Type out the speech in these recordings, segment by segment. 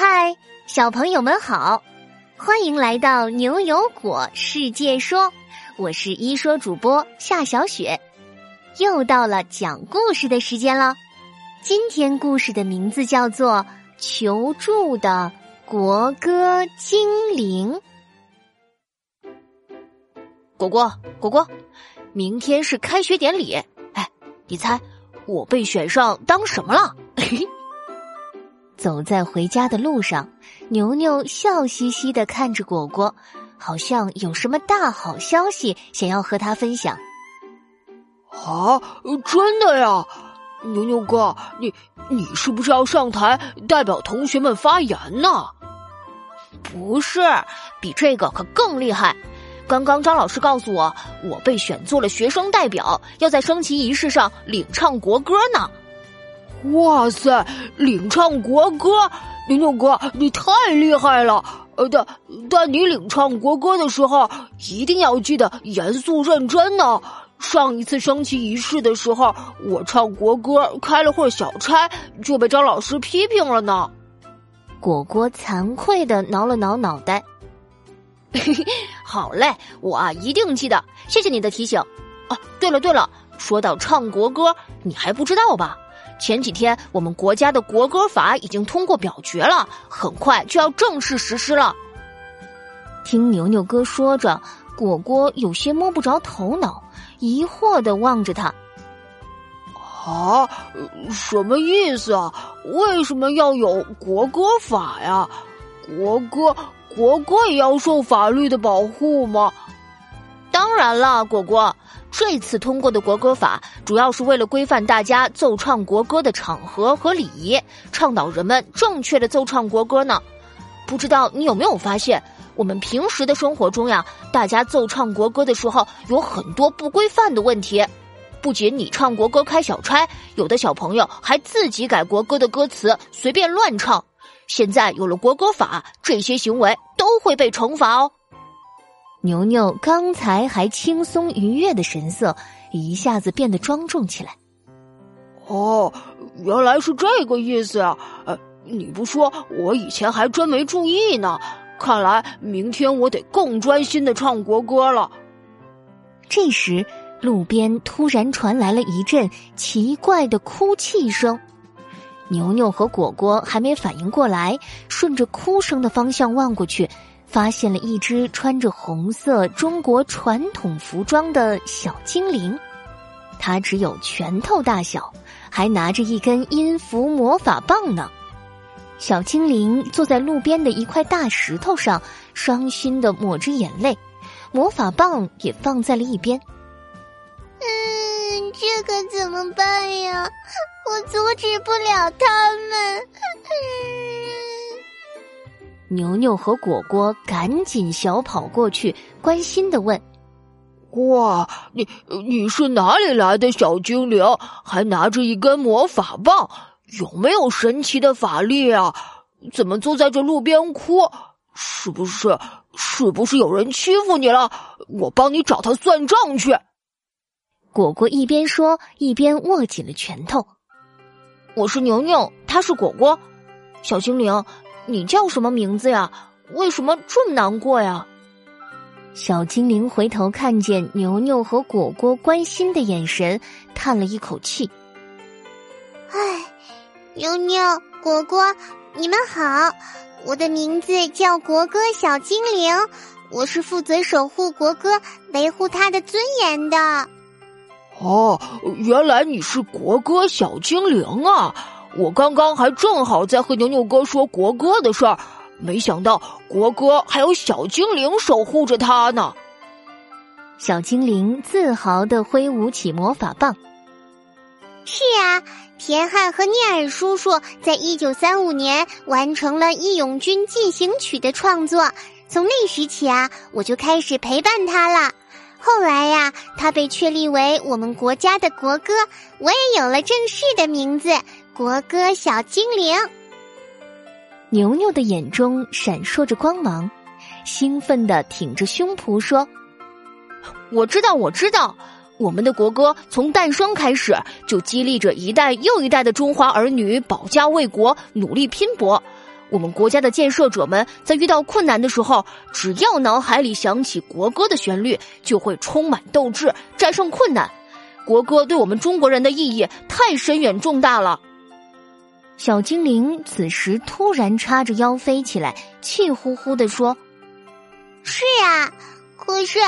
嗨，小朋友们好，欢迎来到牛油果世界说，我是一说主播夏小雪，又到了讲故事的时间了。今天故事的名字叫做《求助的国歌精灵》。果果，果果，明天是开学典礼，哎，你猜我被选上当什么了？走在回家的路上，牛牛笑嘻嘻的看着果果，好像有什么大好消息想要和他分享。啊，真的呀！牛牛哥，你你是不是要上台代表同学们发言呢？不是，比这个可更厉害。刚刚张老师告诉我，我被选做了学生代表，要在升旗仪式上领唱国歌呢。哇塞！领唱国歌，牛牛哥，你太厉害了！呃，但但你领唱国歌的时候，一定要记得严肃认真呢。上一次升旗仪式的时候，我唱国歌开了会小差，就被张老师批评了呢。果果惭愧的挠了挠脑袋。好嘞，我啊一定记得，谢谢你的提醒。哦，对了对了，说到唱国歌，你还不知道吧？前几天，我们国家的国歌法已经通过表决了，很快就要正式实施了。听牛牛哥说着，果果有些摸不着头脑，疑惑的望着他。啊，什么意思啊？为什么要有国歌法呀？国歌，国歌也要受法律的保护吗？当然了，果果。这次通过的国歌法，主要是为了规范大家奏唱国歌的场合和礼仪，倡导人们正确的奏唱国歌呢。不知道你有没有发现，我们平时的生活中呀，大家奏唱国歌的时候有很多不规范的问题。不仅你唱国歌开小差，有的小朋友还自己改国歌的歌词，随便乱唱。现在有了国歌法，这些行为都会被惩罚哦。牛牛刚才还轻松愉悦的神色，一下子变得庄重起来。哦，原来是这个意思啊！呃，你不说，我以前还真没注意呢。看来明天我得更专心的唱国歌了。这时，路边突然传来了一阵奇怪的哭泣声。牛牛和果果还没反应过来，顺着哭声的方向望过去。发现了一只穿着红色中国传统服装的小精灵，它只有拳头大小，还拿着一根音符魔法棒呢。小精灵坐在路边的一块大石头上，伤心的抹着眼泪，魔法棒也放在了一边。嗯，这可怎么办呀？我阻止不了他们。牛牛和果果赶紧小跑过去，关心的问：“哇，你你是哪里来的小精灵？还拿着一根魔法棒，有没有神奇的法力啊？怎么坐在这路边哭？是不是是不是有人欺负你了？我帮你找他算账去。”果果一边说一边握紧了拳头。“我是牛牛，他是果果，小精灵。”你叫什么名字呀？为什么这么难过呀？小精灵回头看见牛牛和果果关心的眼神，叹了一口气：“唉，牛牛、果果，你们好，我的名字叫国歌小精灵，我是负责守护国歌、维护它的尊严的。”哦，原来你是国歌小精灵啊！我刚刚还正好在和牛牛哥说国歌的事儿，没想到国歌还有小精灵守护着他呢。小精灵自豪的挥舞起魔法棒。是啊，田汉和聂耳叔叔在一九三五年完成了《义勇军进行曲》的创作，从那时起啊，我就开始陪伴他了。后来呀，他被确立为我们国家的国歌，我也有了正式的名字。国歌小精灵，牛牛的眼中闪烁着光芒，兴奋的挺着胸脯说：“我知道，我知道，我们的国歌从诞生开始就激励着一代又一代的中华儿女保家卫国、努力拼搏。我们国家的建设者们在遇到困难的时候，只要脑海里响起国歌的旋律，就会充满斗志，战胜困难。国歌对我们中国人的意义太深远重大了。小精灵此时突然叉着腰飞起来，气呼呼地说：“是啊，可是，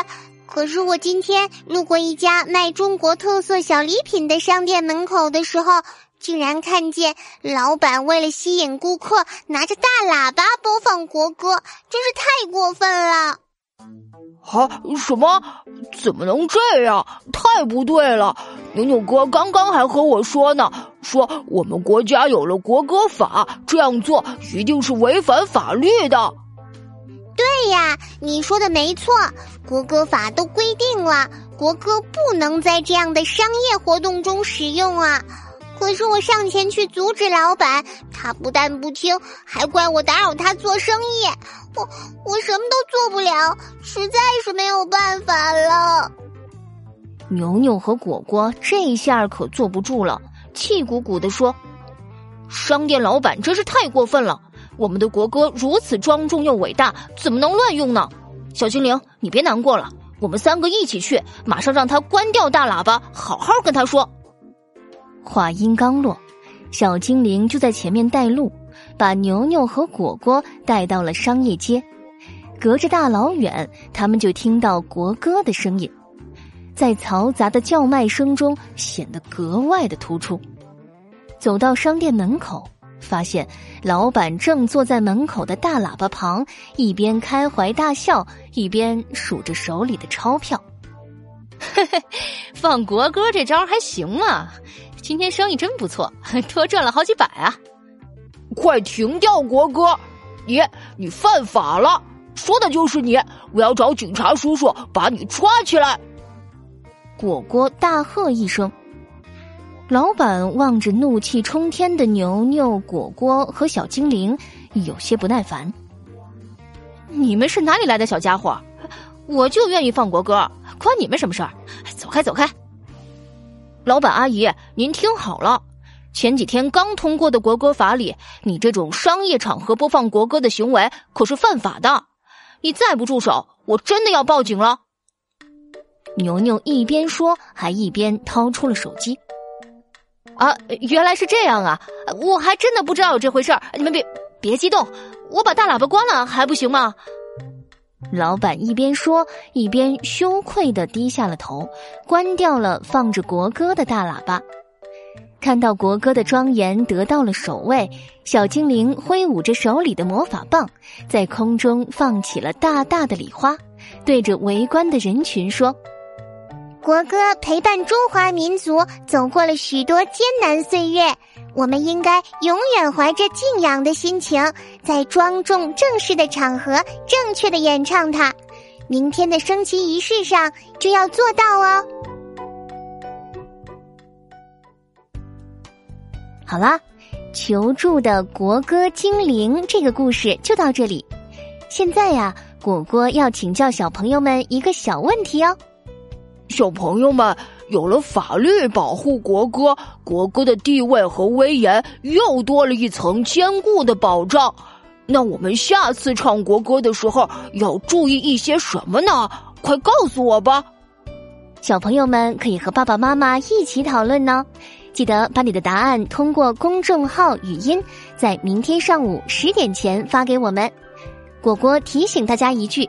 可是我今天路过一家卖中国特色小礼品的商店门口的时候。”竟然看见老板为了吸引顾客，拿着大喇叭播放国歌，真是太过分了！啊，什么？怎么能这样？太不对了！牛牛哥刚刚还和我说呢，说我们国家有了国歌法，这样做一定是违反法律的。对呀，你说的没错，国歌法都规定了，国歌不能在这样的商业活动中使用啊。可是我上前去阻止老板，他不但不听，还怪我打扰他做生意。我我什么都做不了，实在是没有办法了。牛牛和果果这下可坐不住了，气鼓鼓的说：“商店老板真是太过分了！我们的国歌如此庄重又伟大，怎么能乱用呢？”小精灵，你别难过了，我们三个一起去，马上让他关掉大喇叭，好好跟他说。话音刚落，小精灵就在前面带路，把牛牛和果果带到了商业街。隔着大老远，他们就听到国歌的声音，在嘈杂的叫卖声中显得格外的突出。走到商店门口，发现老板正坐在门口的大喇叭旁，一边开怀大笑，一边数着手里的钞票。嘿嘿，放国歌这招还行吗？今天生意真不错，多赚了好几百啊！快停掉国歌！你你犯法了，说的就是你！我要找警察叔叔把你抓起来！果果大喝一声。老板望着怒气冲天的牛牛、果果和小精灵，有些不耐烦：“你们是哪里来的小家伙？我就愿意放国歌，关你们什么事儿？走开，走开！”老板阿姨，您听好了，前几天刚通过的国歌法里，你这种商业场合播放国歌的行为可是犯法的。你再不住手，我真的要报警了。牛牛一边说，还一边掏出了手机。啊，原来是这样啊！我还真的不知道有这回事儿。你们别别激动，我把大喇叭关了还不行吗？老板一边说，一边羞愧的低下了头，关掉了放着国歌的大喇叭。看到国歌的庄严得到了首位，小精灵挥舞着手里的魔法棒，在空中放起了大大的礼花，对着围观的人群说。国歌陪伴中华民族走过了许多艰难岁月，我们应该永远怀着敬仰的心情，在庄重正式的场合正确的演唱它。明天的升旗仪式上就要做到哦。好啦，求助的国歌精灵这个故事就到这里。现在呀，果果要请教小朋友们一个小问题哦。小朋友们，有了法律保护国歌，国歌的地位和威严又多了一层坚固的保障。那我们下次唱国歌的时候要注意一些什么呢？快告诉我吧！小朋友们可以和爸爸妈妈一起讨论呢。记得把你的答案通过公众号语音，在明天上午十点前发给我们。果果提醒大家一句。